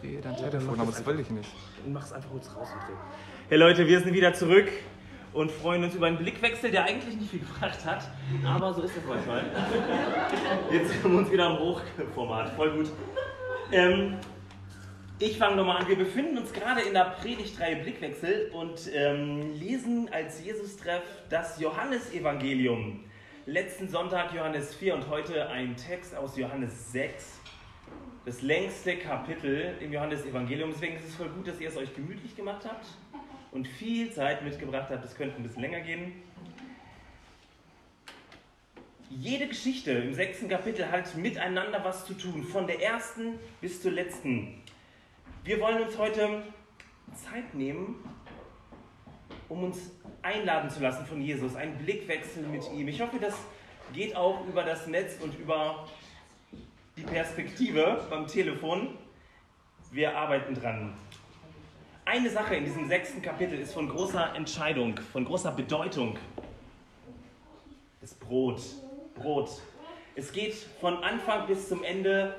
Dreh dein Telefon, aber das will ich nicht. Dann mach's einfach kurz raus und dreh. Hey Leute, wir sind wieder zurück und freuen uns über einen Blickwechsel, der eigentlich nicht viel gebracht hat, aber so ist es manchmal. Jetzt sind wir uns wieder im Hochformat, voll gut. Ähm, ich fange nochmal an. Wir befinden uns gerade in der Predigtreihe Blickwechsel und ähm, lesen als Jesus-Treff das Johannesevangelium. Letzten Sonntag Johannes 4 und heute ein Text aus Johannes 6. Das längste Kapitel im Johannesevangelium. Deswegen ist es voll gut, dass ihr es euch gemütlich gemacht habt und viel Zeit mitgebracht habt. Es könnte ein bisschen länger gehen. Jede Geschichte im sechsten Kapitel hat miteinander was zu tun, von der ersten bis zur letzten. Wir wollen uns heute Zeit nehmen, um uns einladen zu lassen von Jesus, einen Blickwechsel mit ihm. Ich hoffe, das geht auch über das Netz und über die Perspektive beim Telefon. Wir arbeiten dran. Eine Sache in diesem sechsten Kapitel ist von großer Entscheidung, von großer Bedeutung. Das Brot. Brot. Es geht von Anfang bis zum Ende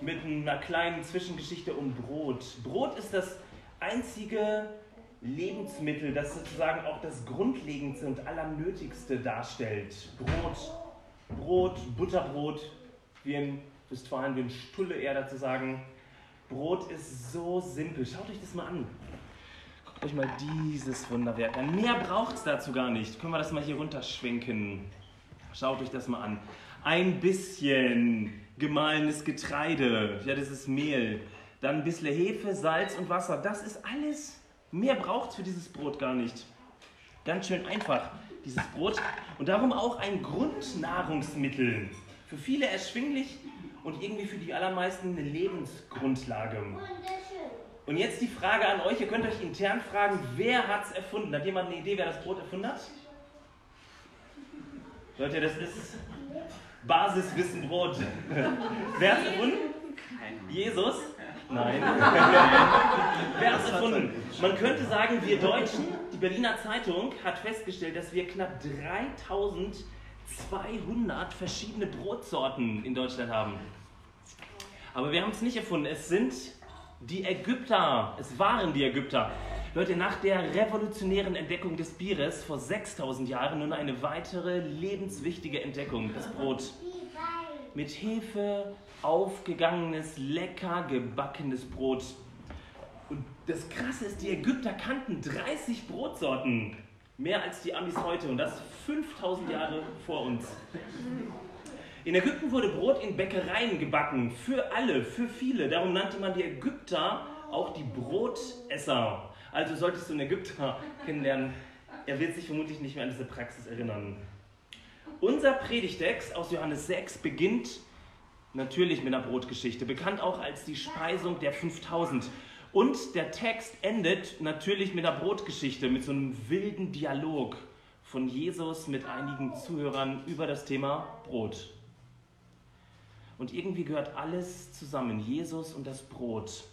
mit einer kleinen Zwischengeschichte um Brot. Brot ist das einzige Lebensmittel, das sozusagen auch das Grundlegendste und Allernötigste darstellt. Brot, Brot, Butterbrot, wie in Westfalen, wie in Stulle eher dazu sagen. Brot ist so simpel. Schaut euch das mal an. Guckt euch mal dieses Wunderwerk an. Mehr braucht es dazu gar nicht. Können wir das mal hier runterschwenken? Schaut euch das mal an. Ein bisschen gemahlenes Getreide, ja, das ist Mehl. Dann ein bisschen Hefe, Salz und Wasser. Das ist alles. Mehr braucht es für dieses Brot gar nicht. Ganz schön einfach, dieses Brot. Und darum auch ein Grundnahrungsmittel. Für viele erschwinglich und irgendwie für die allermeisten eine Lebensgrundlage. Und jetzt die Frage an euch, ihr könnt euch intern fragen, wer hat es erfunden? Hat jemand eine Idee, wer das Brot erfunden hat? Leute, das ist Basiswissen Brot. wer hat es erfunden? Jesus? Nein. wer hat es erfunden? Man könnte sagen, wir Deutschen, die Berliner Zeitung hat festgestellt, dass wir knapp 3200 verschiedene Brotsorten in Deutschland haben. Aber wir haben es nicht erfunden. Es sind die Ägypter. Es waren die Ägypter. Leute, nach der revolutionären Entdeckung des Bieres vor 6000 Jahren nun eine weitere lebenswichtige Entdeckung, das Brot. Mit Hefe aufgegangenes, lecker gebackenes Brot. Und das Krasse ist, die Ägypter kannten 30 Brotsorten. Mehr als die Amis heute und das 5000 Jahre vor uns. In Ägypten wurde Brot in Bäckereien gebacken, für alle, für viele. Darum nannte man die Ägypter auch die Brotesser. Also solltest du einen Ägypter kennenlernen, er wird sich vermutlich nicht mehr an diese Praxis erinnern. Unser Predigtext aus Johannes 6 beginnt natürlich mit einer Brotgeschichte, bekannt auch als die Speisung der 5000. Und der Text endet natürlich mit einer Brotgeschichte, mit so einem wilden Dialog von Jesus mit einigen Zuhörern über das Thema Brot. Und irgendwie gehört alles zusammen, Jesus und das Brot.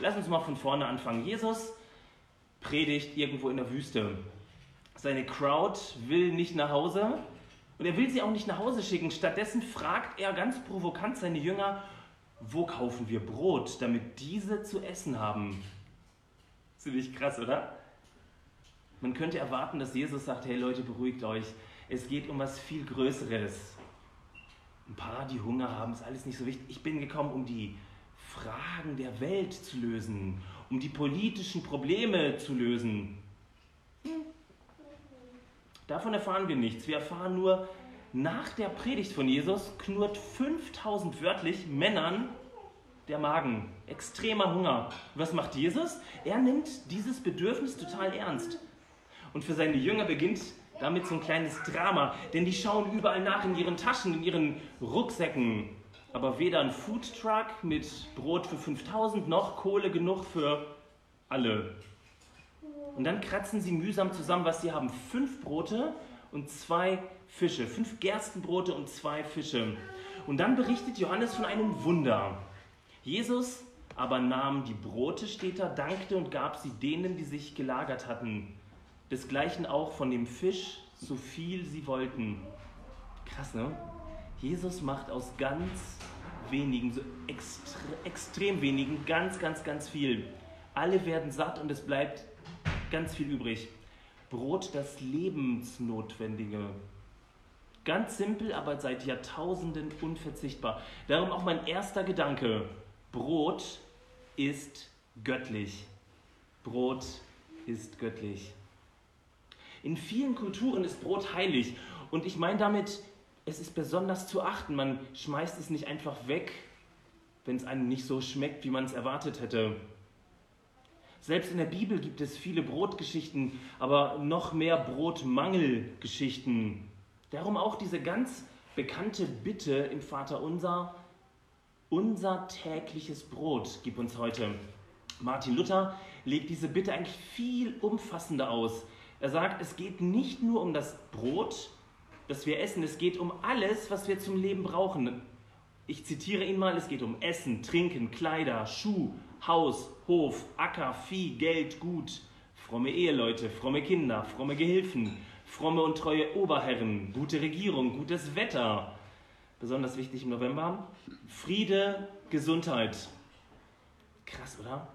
Lass uns mal von vorne anfangen. Jesus predigt irgendwo in der Wüste. Seine Crowd will nicht nach Hause und er will sie auch nicht nach Hause schicken. Stattdessen fragt er ganz provokant seine Jünger, wo kaufen wir Brot, damit diese zu essen haben? Ziemlich krass, oder? Man könnte erwarten, dass Jesus sagt, hey Leute, beruhigt euch. Es geht um was viel Größeres. Ein paar, die Hunger haben, ist alles nicht so wichtig. Ich bin gekommen, um die Fragen der Welt zu lösen, um die politischen Probleme zu lösen. Davon erfahren wir nichts. Wir erfahren nur, nach der Predigt von Jesus knurrt 5000 wörtlich Männern der Magen. Extremer Hunger. Was macht Jesus? Er nimmt dieses Bedürfnis total ernst. Und für seine Jünger beginnt damit so ein kleines Drama, denn die schauen überall nach in ihren Taschen, in ihren Rucksäcken. Aber weder ein Foodtruck mit Brot für 5000 noch Kohle genug für alle. Und dann kratzen sie mühsam zusammen, was sie haben. Fünf Brote und zwei Fische. Fünf Gerstenbrote und zwei Fische. Und dann berichtet Johannes von einem Wunder. Jesus aber nahm die Brote, steht da, dankte und gab sie denen, die sich gelagert hatten. Desgleichen auch von dem Fisch, so viel sie wollten. Krass, ne? Jesus macht aus ganz wenigen, so extre extrem wenigen, ganz, ganz, ganz viel. Alle werden satt und es bleibt ganz viel übrig. Brot, das Lebensnotwendige. Ganz simpel, aber seit Jahrtausenden unverzichtbar. Darum auch mein erster Gedanke. Brot ist göttlich. Brot ist göttlich. In vielen Kulturen ist Brot heilig. Und ich meine damit, es ist besonders zu achten. Man schmeißt es nicht einfach weg, wenn es einem nicht so schmeckt, wie man es erwartet hätte. Selbst in der Bibel gibt es viele Brotgeschichten, aber noch mehr Brotmangelgeschichten. Darum auch diese ganz bekannte Bitte im Vater unser, unser tägliches Brot gib uns heute. Martin Luther legt diese Bitte eigentlich viel umfassender aus. Er sagt, es geht nicht nur um das Brot, das wir essen, es geht um alles, was wir zum Leben brauchen. Ich zitiere ihn mal, es geht um Essen, Trinken, Kleider, Schuh, Haus, Hof, Acker, Vieh, Geld, Gut, fromme Eheleute, fromme Kinder, fromme Gehilfen, fromme und treue Oberherren, gute Regierung, gutes Wetter. Besonders wichtig im November. Friede, Gesundheit. Krass, oder?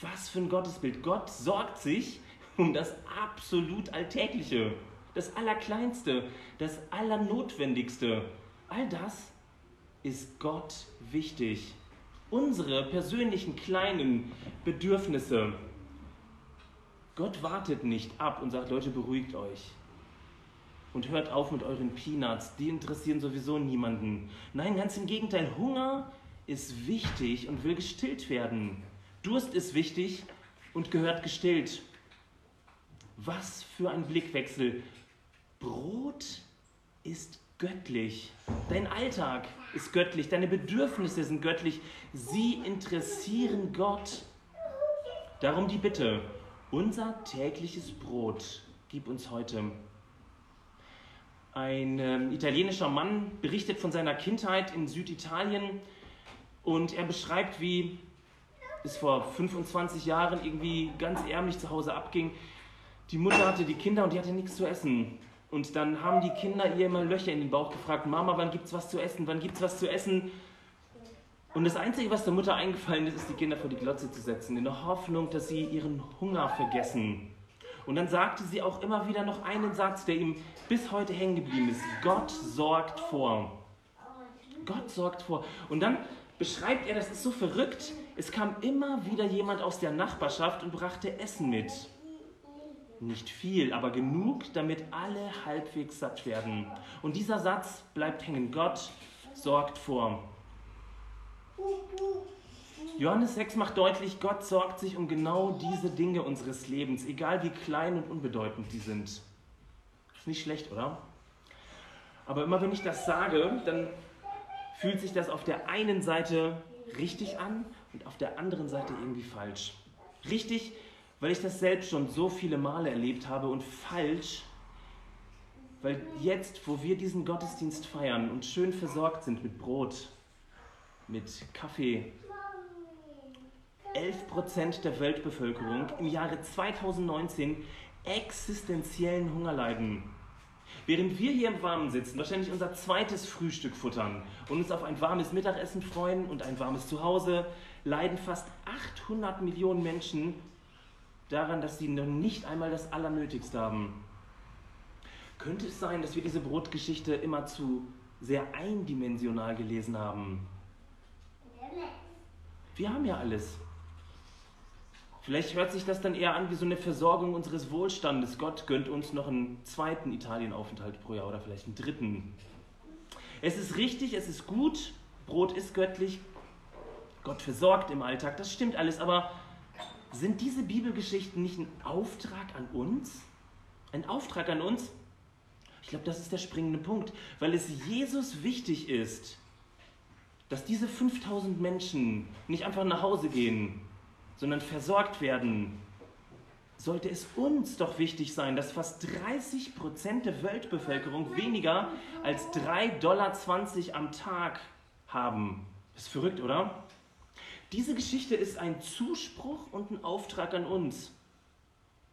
Was für ein Gottesbild. Gott sorgt sich um das absolut Alltägliche, das Allerkleinste, das Allernotwendigste. All das ist Gott wichtig. Unsere persönlichen kleinen Bedürfnisse. Gott wartet nicht ab und sagt, Leute, beruhigt euch. Und hört auf mit euren Peanuts, die interessieren sowieso niemanden. Nein, ganz im Gegenteil, Hunger ist wichtig und will gestillt werden. Durst ist wichtig und gehört gestillt. Was für ein Blickwechsel. Brot ist göttlich. Dein Alltag ist göttlich. Deine Bedürfnisse sind göttlich. Sie interessieren Gott. Darum die Bitte. Unser tägliches Brot gib uns heute. Ein äh, italienischer Mann berichtet von seiner Kindheit in Süditalien und er beschreibt, wie es vor 25 Jahren irgendwie ganz ärmlich zu Hause abging. Die Mutter hatte die Kinder und die hatte nichts zu essen. Und dann haben die Kinder ihr immer Löcher in den Bauch gefragt, Mama, wann gibt's was zu essen? Wann gibt's was zu essen? Und das Einzige, was der Mutter eingefallen ist, ist, die Kinder vor die Glotze zu setzen, in der Hoffnung, dass sie ihren Hunger vergessen. Und dann sagte sie auch immer wieder noch einen Satz, der ihm bis heute hängen geblieben ist. Gott sorgt vor. Gott sorgt vor. Und dann beschreibt er, das ist so verrückt, es kam immer wieder jemand aus der Nachbarschaft und brachte Essen mit. Nicht viel, aber genug, damit alle halbwegs satt werden. Und dieser Satz bleibt hängen. Gott sorgt vor. Johannes 6 macht deutlich, Gott sorgt sich um genau diese Dinge unseres Lebens, egal wie klein und unbedeutend die sind. Ist nicht schlecht, oder? Aber immer wenn ich das sage, dann fühlt sich das auf der einen Seite richtig an und auf der anderen Seite irgendwie falsch. Richtig, weil ich das selbst schon so viele Male erlebt habe und falsch, weil jetzt, wo wir diesen Gottesdienst feiern und schön versorgt sind mit Brot, mit Kaffee, 11% der Weltbevölkerung im Jahre 2019 existenziellen Hunger leiden. Während wir hier im Warmen sitzen, wahrscheinlich unser zweites Frühstück futtern und uns auf ein warmes Mittagessen freuen und ein warmes Zuhause, leiden fast 800 Millionen Menschen daran, dass sie noch nicht einmal das Allernötigste haben. Könnte es sein, dass wir diese Brotgeschichte immer zu sehr eindimensional gelesen haben? Wir haben ja alles. Vielleicht hört sich das dann eher an wie so eine Versorgung unseres Wohlstandes. Gott gönnt uns noch einen zweiten Italienaufenthalt pro Jahr oder vielleicht einen dritten. Es ist richtig, es ist gut, Brot ist göttlich, Gott versorgt im Alltag, das stimmt alles, aber sind diese Bibelgeschichten nicht ein Auftrag an uns? Ein Auftrag an uns? Ich glaube, das ist der springende Punkt, weil es Jesus wichtig ist, dass diese 5000 Menschen nicht einfach nach Hause gehen, sondern versorgt werden, sollte es uns doch wichtig sein, dass fast 30 Prozent der Weltbevölkerung weniger als 3,20 Dollar am Tag haben. Ist verrückt, oder? Diese Geschichte ist ein Zuspruch und ein Auftrag an uns.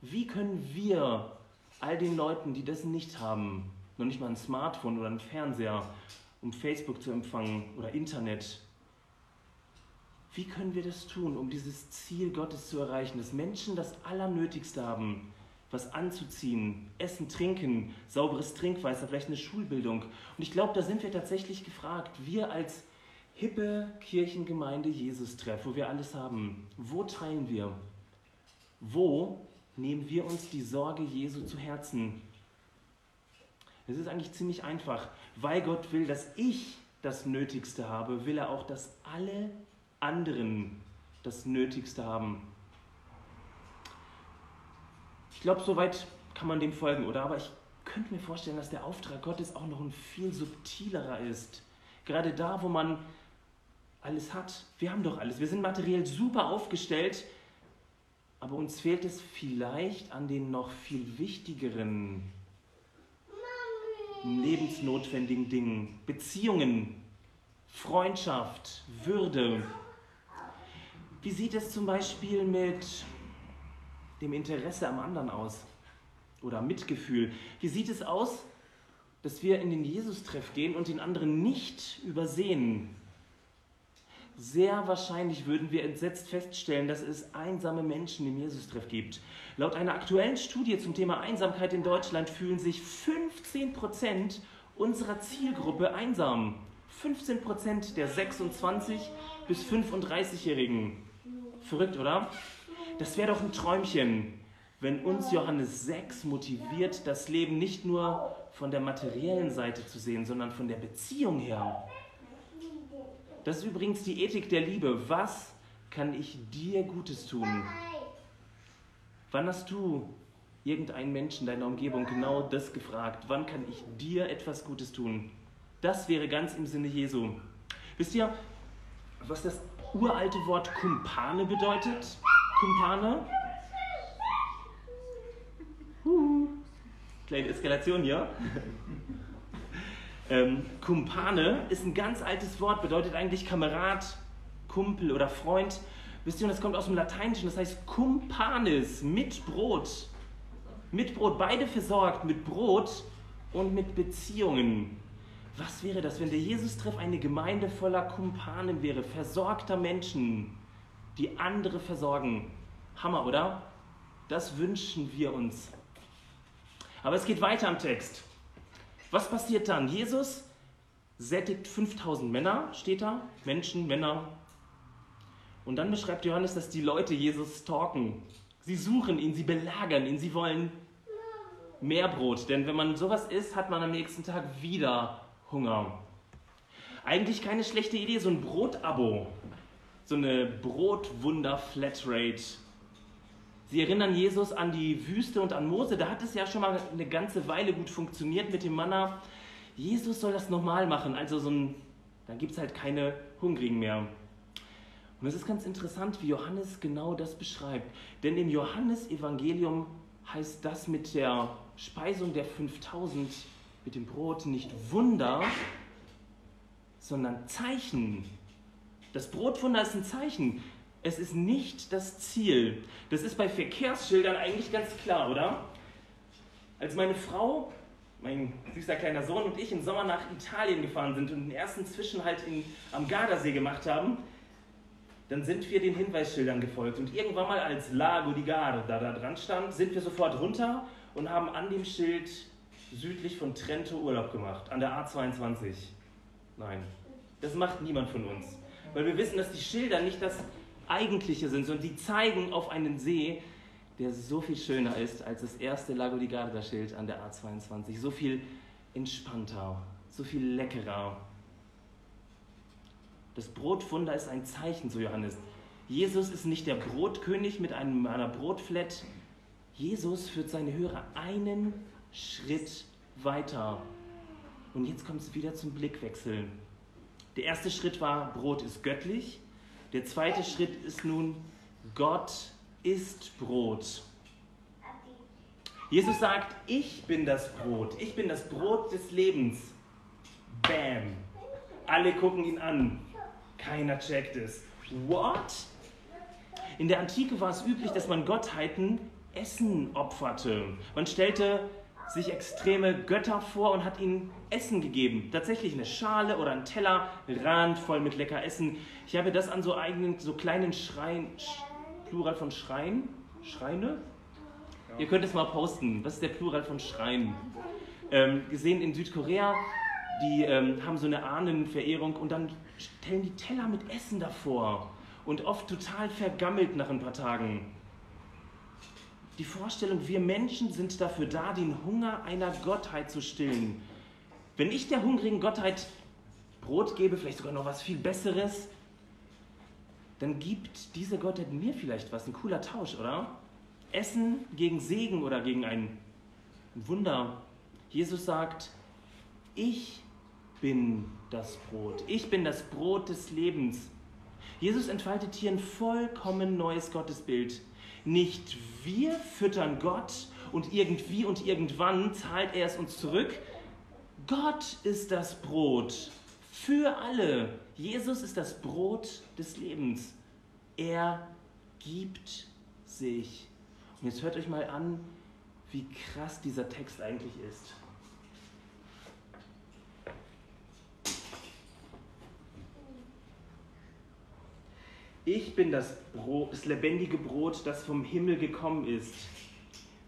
Wie können wir all den Leuten, die das nicht haben, noch nicht mal ein Smartphone oder ein Fernseher um Facebook zu empfangen oder Internet. Wie können wir das tun, um dieses Ziel Gottes zu erreichen, dass Menschen das Allernötigste haben, was anzuziehen, Essen, Trinken, sauberes Trinkwasser, vielleicht eine Schulbildung. Und ich glaube, da sind wir tatsächlich gefragt, wir als hippe Kirchengemeinde Jesus-Treff, wo wir alles haben, wo teilen wir? Wo nehmen wir uns die Sorge Jesu zu Herzen? Es ist eigentlich ziemlich einfach. Weil Gott will, dass ich das Nötigste habe, will er auch, dass alle anderen das Nötigste haben. Ich glaube, soweit kann man dem folgen, oder? Aber ich könnte mir vorstellen, dass der Auftrag Gottes auch noch ein viel subtilerer ist. Gerade da, wo man alles hat. Wir haben doch alles. Wir sind materiell super aufgestellt, aber uns fehlt es vielleicht an den noch viel wichtigeren, lebensnotwendigen Dingen. Beziehungen, Freundschaft, Würde. Wie sieht es zum Beispiel mit dem Interesse am anderen aus? Oder Mitgefühl? Wie sieht es aus, dass wir in den Jesus-Treff gehen und den anderen nicht übersehen? Sehr wahrscheinlich würden wir entsetzt feststellen, dass es einsame Menschen im Jesus-Treff gibt. Laut einer aktuellen Studie zum Thema Einsamkeit in Deutschland fühlen sich 15 Prozent unserer Zielgruppe einsam. 15 Prozent der 26 bis 35-Jährigen. Verrückt, oder? Das wäre doch ein Träumchen, wenn uns Johannes 6 motiviert, das Leben nicht nur von der materiellen Seite zu sehen, sondern von der Beziehung her. Das ist übrigens die Ethik der Liebe. Was kann ich dir Gutes tun? Wann hast du irgendeinen Menschen deiner Umgebung genau das gefragt? Wann kann ich dir etwas Gutes tun? Das wäre ganz im Sinne Jesu. Wisst ihr, was das uralte Wort Kumpane bedeutet? Kumpane? Uh, kleine Eskalation hier. Ähm, Kumpane ist ein ganz altes Wort, bedeutet eigentlich Kamerad, Kumpel oder Freund. Wisst ihr, das kommt aus dem Lateinischen, das heißt Kumpanis, mit Brot. Mit Brot, beide versorgt, mit Brot und mit Beziehungen. Was wäre das, wenn der Jesus-Treff eine Gemeinde voller Kumpanen wäre, versorgter Menschen, die andere versorgen? Hammer, oder? Das wünschen wir uns. Aber es geht weiter am Text. Was passiert dann? Jesus sättigt 5000 Männer, steht da, Menschen, Männer. Und dann beschreibt Johannes, dass die Leute Jesus stalken. Sie suchen ihn, sie belagern ihn, sie wollen mehr Brot. Denn wenn man sowas isst, hat man am nächsten Tag wieder Hunger. Eigentlich keine schlechte Idee, so ein Brotabo. So eine Brotwunder-Flatrate. Sie erinnern Jesus an die Wüste und an Mose. Da hat es ja schon mal eine ganze Weile gut funktioniert mit dem Manna. Jesus soll das nochmal machen. Also so ein, dann gibt es halt keine Hungrigen mehr. Und es ist ganz interessant, wie Johannes genau das beschreibt. Denn im Johannesevangelium heißt das mit der Speisung der 5000 mit dem Brot nicht Wunder, sondern Zeichen. Das Brotwunder ist ein Zeichen. Es ist nicht das Ziel. Das ist bei Verkehrsschildern eigentlich ganz klar, oder? Als meine Frau, mein süßer kleiner Sohn und ich im Sommer nach Italien gefahren sind und den ersten Zwischenhalt in, am Gardasee gemacht haben, dann sind wir den Hinweisschildern gefolgt. Und irgendwann mal als Lago di Garda da dran stand, sind wir sofort runter und haben an dem Schild südlich von Trento Urlaub gemacht, an der A22. Nein, das macht niemand von uns. Weil wir wissen, dass die Schilder nicht das eigentliche sind, sondern die zeigen auf einen See, der so viel schöner ist als das erste Lago di Garda-Schild an der A22. So viel entspannter, so viel leckerer. Das Brotwunder ist ein Zeichen, so Johannes. Jesus ist nicht der Brotkönig mit einem, einer Brotflat. Jesus führt seine Hörer einen Schritt weiter. Und jetzt kommt es wieder zum Blickwechsel. Der erste Schritt war, Brot ist göttlich. Der zweite Schritt ist nun, Gott ist Brot. Jesus sagt, ich bin das Brot. Ich bin das Brot des Lebens. Bam. Alle gucken ihn an. Keiner checkt es. What? In der Antike war es üblich, dass man Gottheiten Essen opferte. Man stellte sich extreme Götter vor und hat ihnen Essen gegeben. Tatsächlich eine Schale oder ein Teller, randvoll mit lecker Essen. Ich habe das an so eigenen, so kleinen Schreien, Plural von Schreien, Schreine? Ja. Ihr könnt es mal posten. Was ist der Plural von Schreien? Ähm, gesehen in Südkorea, die ähm, haben so eine Ahnenverehrung und dann stellen die Teller mit Essen davor. Und oft total vergammelt nach ein paar Tagen die Vorstellung, wir Menschen sind dafür da, den Hunger einer Gottheit zu stillen. Wenn ich der hungrigen Gottheit Brot gebe, vielleicht sogar noch was viel Besseres, dann gibt diese Gottheit mir vielleicht was, ein cooler Tausch, oder? Essen gegen Segen oder gegen ein Wunder. Jesus sagt, ich bin das Brot. Ich bin das Brot des Lebens. Jesus entfaltet hier ein vollkommen neues Gottesbild. Nicht wir füttern Gott und irgendwie und irgendwann zahlt er es uns zurück. Gott ist das Brot für alle. Jesus ist das Brot des Lebens. Er gibt sich. Und jetzt hört euch mal an, wie krass dieser Text eigentlich ist. Ich bin das, Brot, das lebendige Brot, das vom Himmel gekommen ist.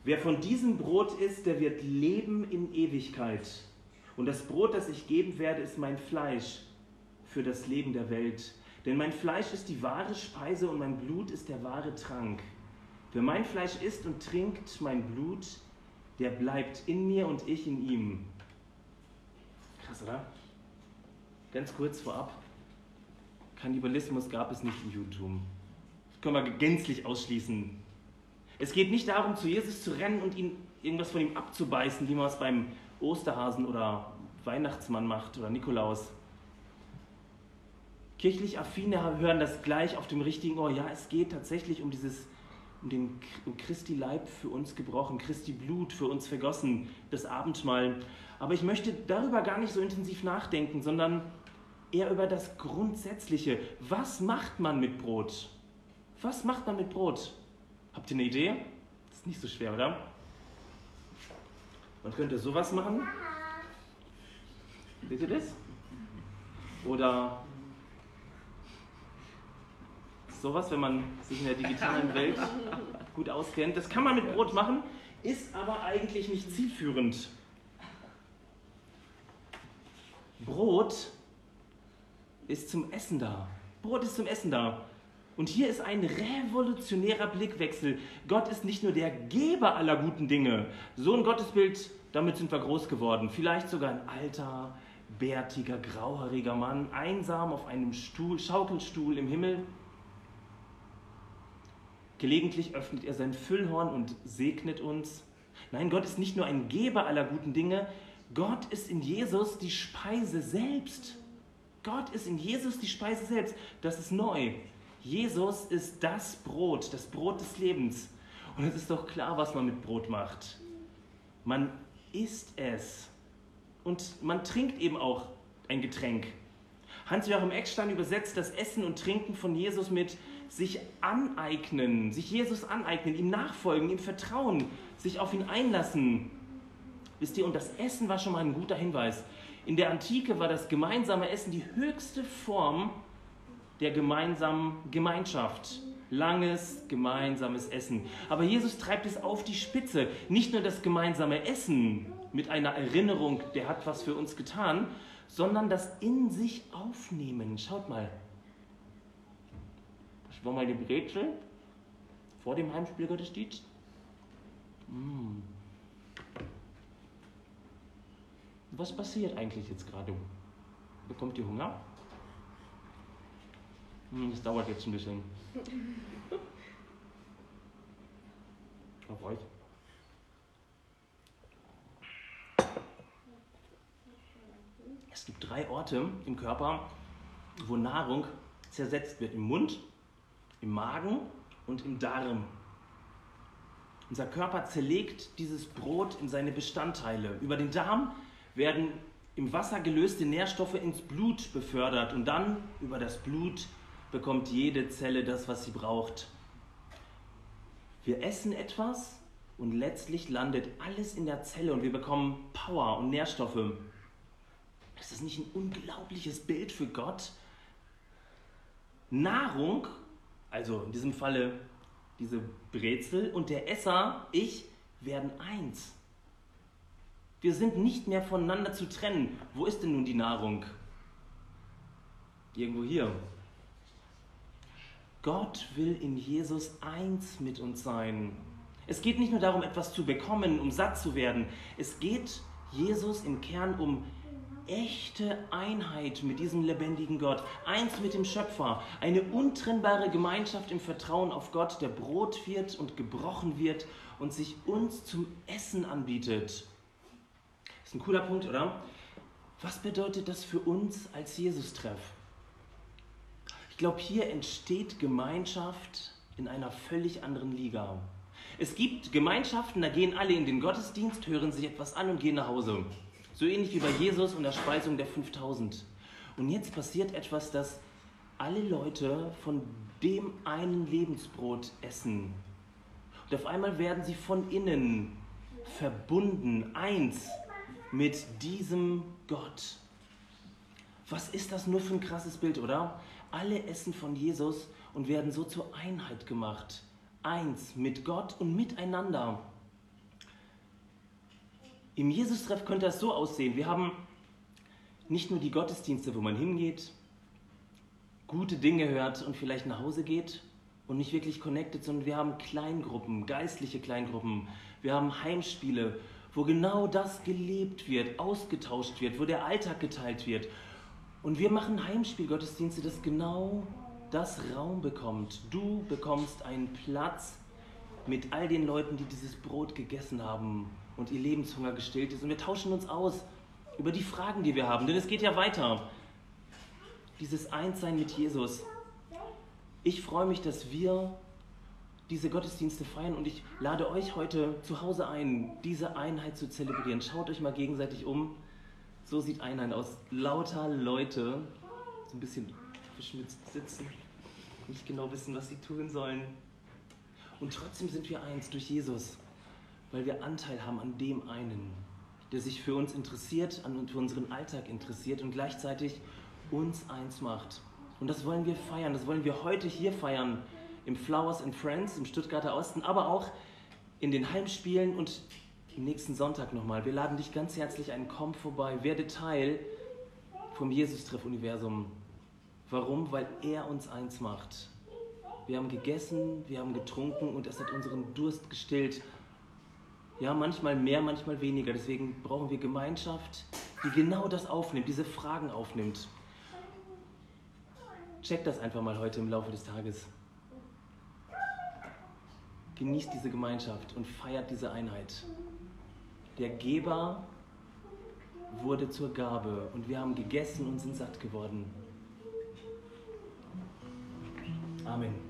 Wer von diesem Brot isst, der wird leben in Ewigkeit. Und das Brot, das ich geben werde, ist mein Fleisch für das Leben der Welt. Denn mein Fleisch ist die wahre Speise und mein Blut ist der wahre Trank. Wer mein Fleisch isst und trinkt mein Blut, der bleibt in mir und ich in ihm. Krass, oder? Ganz kurz vorab. Kannibalismus gab es nicht im Judentum. Das können wir gänzlich ausschließen. Es geht nicht darum, zu Jesus zu rennen und ihn irgendwas von ihm abzubeißen, wie man es beim Osterhasen oder Weihnachtsmann macht oder Nikolaus. Kirchlich Affine hören das gleich auf dem richtigen Ohr. Ja, es geht tatsächlich um dieses, um den um Christi Leib für uns gebrochen, Christi Blut für uns vergossen, das Abendmahl. Aber ich möchte darüber gar nicht so intensiv nachdenken, sondern eher über das Grundsätzliche. Was macht man mit Brot? Was macht man mit Brot? Habt ihr eine Idee? Das ist nicht so schwer, oder? Man könnte sowas machen. Seht ihr das? Oder sowas, wenn man sich in der digitalen Welt gut auskennt. Das kann man mit Brot machen, ist aber eigentlich nicht zielführend. Brot ist zum Essen da. Brot ist zum Essen da. Und hier ist ein revolutionärer Blickwechsel. Gott ist nicht nur der Geber aller guten Dinge. So ein Gottesbild, damit sind wir groß geworden. Vielleicht sogar ein alter, bärtiger, grauhaariger Mann, einsam auf einem Stuhl, Schaukelstuhl im Himmel. Gelegentlich öffnet er sein Füllhorn und segnet uns. Nein, Gott ist nicht nur ein Geber aller guten Dinge, Gott ist in Jesus die Speise selbst. Gott ist in Jesus die Speise selbst. Das ist neu. Jesus ist das Brot, das Brot des Lebens. Und es ist doch klar, was man mit Brot macht. Man isst es. Und man trinkt eben auch ein Getränk. Hans-Joachim Eckstein übersetzt das Essen und Trinken von Jesus mit sich aneignen, sich Jesus aneignen, ihm nachfolgen, ihm vertrauen, sich auf ihn einlassen. Wisst ihr, und das Essen war schon mal ein guter Hinweis. In der Antike war das gemeinsame Essen die höchste Form der gemeinsamen Gemeinschaft. Langes gemeinsames Essen. Aber Jesus treibt es auf die Spitze. Nicht nur das gemeinsame Essen mit einer Erinnerung, der hat was für uns getan, sondern das in sich aufnehmen. Schaut mal. Das war mal die Brezel vor dem Heimspielgottesdienst. Mmh. Was passiert eigentlich jetzt gerade? Bekommt ihr Hunger? Hm, das dauert jetzt ein bisschen. Auf euch. Es gibt drei Orte im Körper, wo Nahrung zersetzt wird. Im Mund, im Magen und im Darm. Unser Körper zerlegt dieses Brot in seine Bestandteile. Über den Darm werden im Wasser gelöste Nährstoffe ins Blut befördert und dann über das Blut bekommt jede Zelle das, was sie braucht. Wir essen etwas und letztlich landet alles in der Zelle und wir bekommen Power und Nährstoffe. Ist das nicht ein unglaubliches Bild für Gott? Nahrung, also in diesem Falle diese Brezel und der Esser, ich, werden eins. Wir sind nicht mehr voneinander zu trennen. Wo ist denn nun die Nahrung? Irgendwo hier. Gott will in Jesus eins mit uns sein. Es geht nicht nur darum, etwas zu bekommen, um satt zu werden. Es geht Jesus im Kern um echte Einheit mit diesem lebendigen Gott, eins mit dem Schöpfer, eine untrennbare Gemeinschaft im Vertrauen auf Gott, der Brot wird und gebrochen wird und sich uns zum Essen anbietet. Ist ein cooler Punkt, oder? Was bedeutet das für uns als Jesus-Treff? Ich glaube, hier entsteht Gemeinschaft in einer völlig anderen Liga. Es gibt Gemeinschaften, da gehen alle in den Gottesdienst, hören sich etwas an und gehen nach Hause. So ähnlich wie bei Jesus und der Speisung der 5000. Und jetzt passiert etwas, dass alle Leute von dem einen Lebensbrot essen. Und auf einmal werden sie von innen verbunden, eins mit diesem Gott. Was ist das nur für ein krasses Bild, oder? Alle essen von Jesus und werden so zur Einheit gemacht. Eins mit Gott und miteinander. Im Jesus-Treff könnte das so aussehen. Wir haben nicht nur die Gottesdienste, wo man hingeht, gute Dinge hört und vielleicht nach Hause geht und nicht wirklich connected, sondern wir haben Kleingruppen, geistliche Kleingruppen. Wir haben Heimspiele, wo genau das gelebt wird, ausgetauscht wird, wo der Alltag geteilt wird. Und wir machen Heimspielgottesdienste, dass genau das Raum bekommt. Du bekommst einen Platz mit all den Leuten, die dieses Brot gegessen haben und ihr Lebenshunger gestillt ist. Und wir tauschen uns aus über die Fragen, die wir haben. Denn es geht ja weiter. Dieses Einssein mit Jesus. Ich freue mich, dass wir diese Gottesdienste feiern und ich lade euch heute zu Hause ein, diese Einheit zu zelebrieren. Schaut euch mal gegenseitig um. So sieht Einheit aus. Lauter Leute, so ein bisschen verschmitzt sitzen, nicht genau wissen, was sie tun sollen. Und trotzdem sind wir eins durch Jesus weil wir Anteil haben an dem einen, der sich für uns interessiert, an für unseren Alltag interessiert und gleichzeitig uns eins macht. Und das wollen wir feiern, das wollen wir heute hier feiern, im Flowers and Friends im Stuttgarter Osten, aber auch in den Heimspielen und nächsten Sonntag nochmal. Wir laden dich ganz herzlich ein, komm vorbei, werde Teil vom Jesus-Treff-Universum. Warum? Weil er uns eins macht. Wir haben gegessen, wir haben getrunken und es hat unseren Durst gestillt. Ja, manchmal mehr, manchmal weniger. Deswegen brauchen wir Gemeinschaft, die genau das aufnimmt, diese Fragen aufnimmt. Check das einfach mal heute im Laufe des Tages. Genießt diese Gemeinschaft und feiert diese Einheit. Der Geber wurde zur Gabe und wir haben gegessen und sind satt geworden. Amen.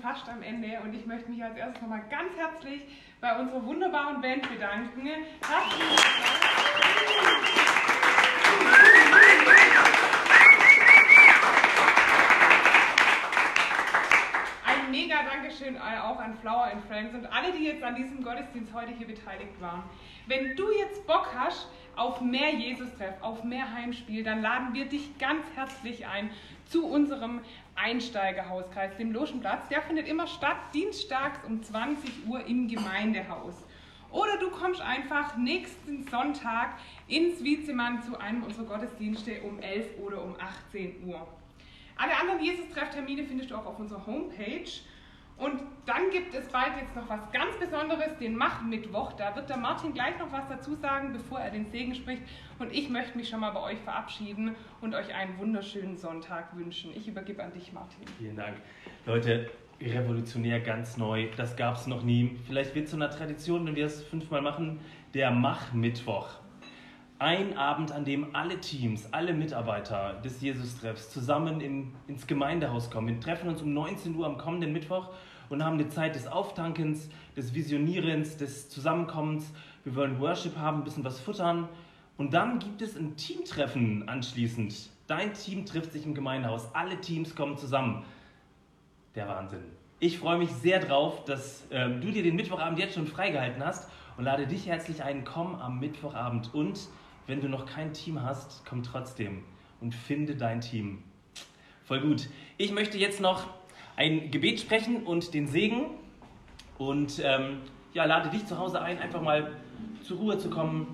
Fast am Ende und ich möchte mich als erstes nochmal ganz herzlich bei unserer wunderbaren Band bedanken. Ein mega Dankeschön auch an Flower and Friends und alle, die jetzt an diesem Gottesdienst heute hier beteiligt waren. Wenn du jetzt Bock hast auf mehr Jesus-Treff, auf mehr Heimspiel, dann laden wir dich ganz herzlich ein zu unserem Einsteigerhauskreis, dem Logenplatz. Der findet immer statt, dienstags um 20 Uhr im Gemeindehaus. Oder du kommst einfach nächsten Sonntag ins Wiezemann zu einem unserer Gottesdienste um 11 oder um 18 Uhr. Alle anderen Jesus-Treff-Termine findest du auch auf unserer Homepage. Und dann gibt es bald jetzt noch was ganz Besonderes, den Mach-Mittwoch. Da wird der Martin gleich noch was dazu sagen, bevor er den Segen spricht. Und ich möchte mich schon mal bei euch verabschieden und euch einen wunderschönen Sonntag wünschen. Ich übergebe an dich, Martin. Vielen Dank. Leute, revolutionär, ganz neu. Das gab es noch nie. Vielleicht wird es zu einer Tradition, wenn wir es fünfmal machen. Der Mach-Mittwoch. Ein Abend, an dem alle Teams, alle Mitarbeiter des Jesus-Treffs zusammen in, ins Gemeindehaus kommen. Wir treffen uns um 19 Uhr am kommenden Mittwoch und haben eine Zeit des Auftankens, des Visionierens, des Zusammenkommens. Wir wollen Worship haben, ein bisschen was futtern. Und dann gibt es ein Teamtreffen anschließend. Dein Team trifft sich im Gemeindehaus. Alle Teams kommen zusammen. Der Wahnsinn. Ich freue mich sehr drauf, dass ähm, du dir den Mittwochabend jetzt schon freigehalten hast und lade dich herzlich ein. Komm am Mittwochabend und wenn du noch kein Team hast, komm trotzdem und finde dein Team. Voll gut. Ich möchte jetzt noch ein Gebet sprechen und den Segen und ähm, ja, lade dich zu Hause ein, einfach mal zur Ruhe zu kommen,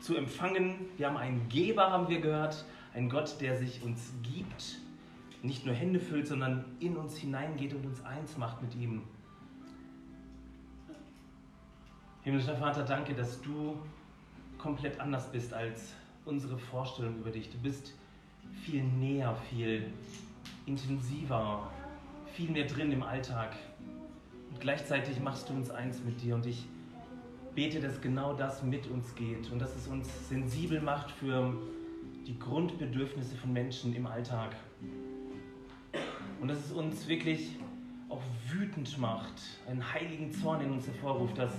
zu empfangen. Wir haben einen Geber, haben wir gehört, einen Gott, der sich uns gibt, nicht nur Hände füllt, sondern in uns hineingeht und uns eins macht mit ihm. Himmlischer Vater, danke, dass du komplett anders bist als unsere Vorstellung über dich. Du bist viel näher, viel intensiver, viel mehr drin im Alltag. Und gleichzeitig machst du uns eins mit dir und ich bete, dass genau das mit uns geht und dass es uns sensibel macht für die Grundbedürfnisse von Menschen im Alltag. Und dass es uns wirklich auch wütend macht, einen heiligen Zorn in uns hervorruft, dass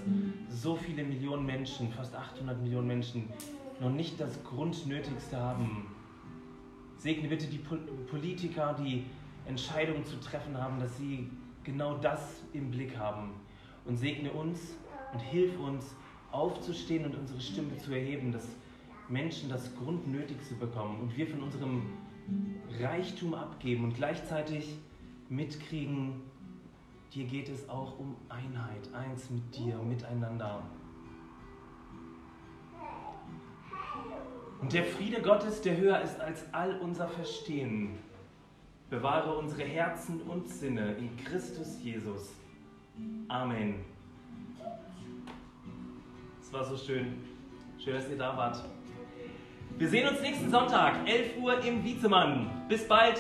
so viele Millionen Menschen, fast 800 Millionen Menschen, noch nicht das Grundnötigste haben. Segne bitte die Pol- Politiker, die Entscheidungen zu treffen haben, dass sie genau das im Blick haben. und segne uns und hilf uns aufzustehen und unsere Stimme zu erheben, dass Menschen das Grundnötigste bekommen und wir von unserem Reichtum abgeben und gleichzeitig mitkriegen, dir geht es auch um Einheit, eins mit dir, miteinander. Und der Friede Gottes, der höher ist als all unser Verstehen, bewahre unsere Herzen und Sinne in Christus Jesus. Amen. Es war so schön. Schön, dass ihr da wart. Wir sehen uns nächsten Sonntag, 11 Uhr im Wiezemann. Bis bald.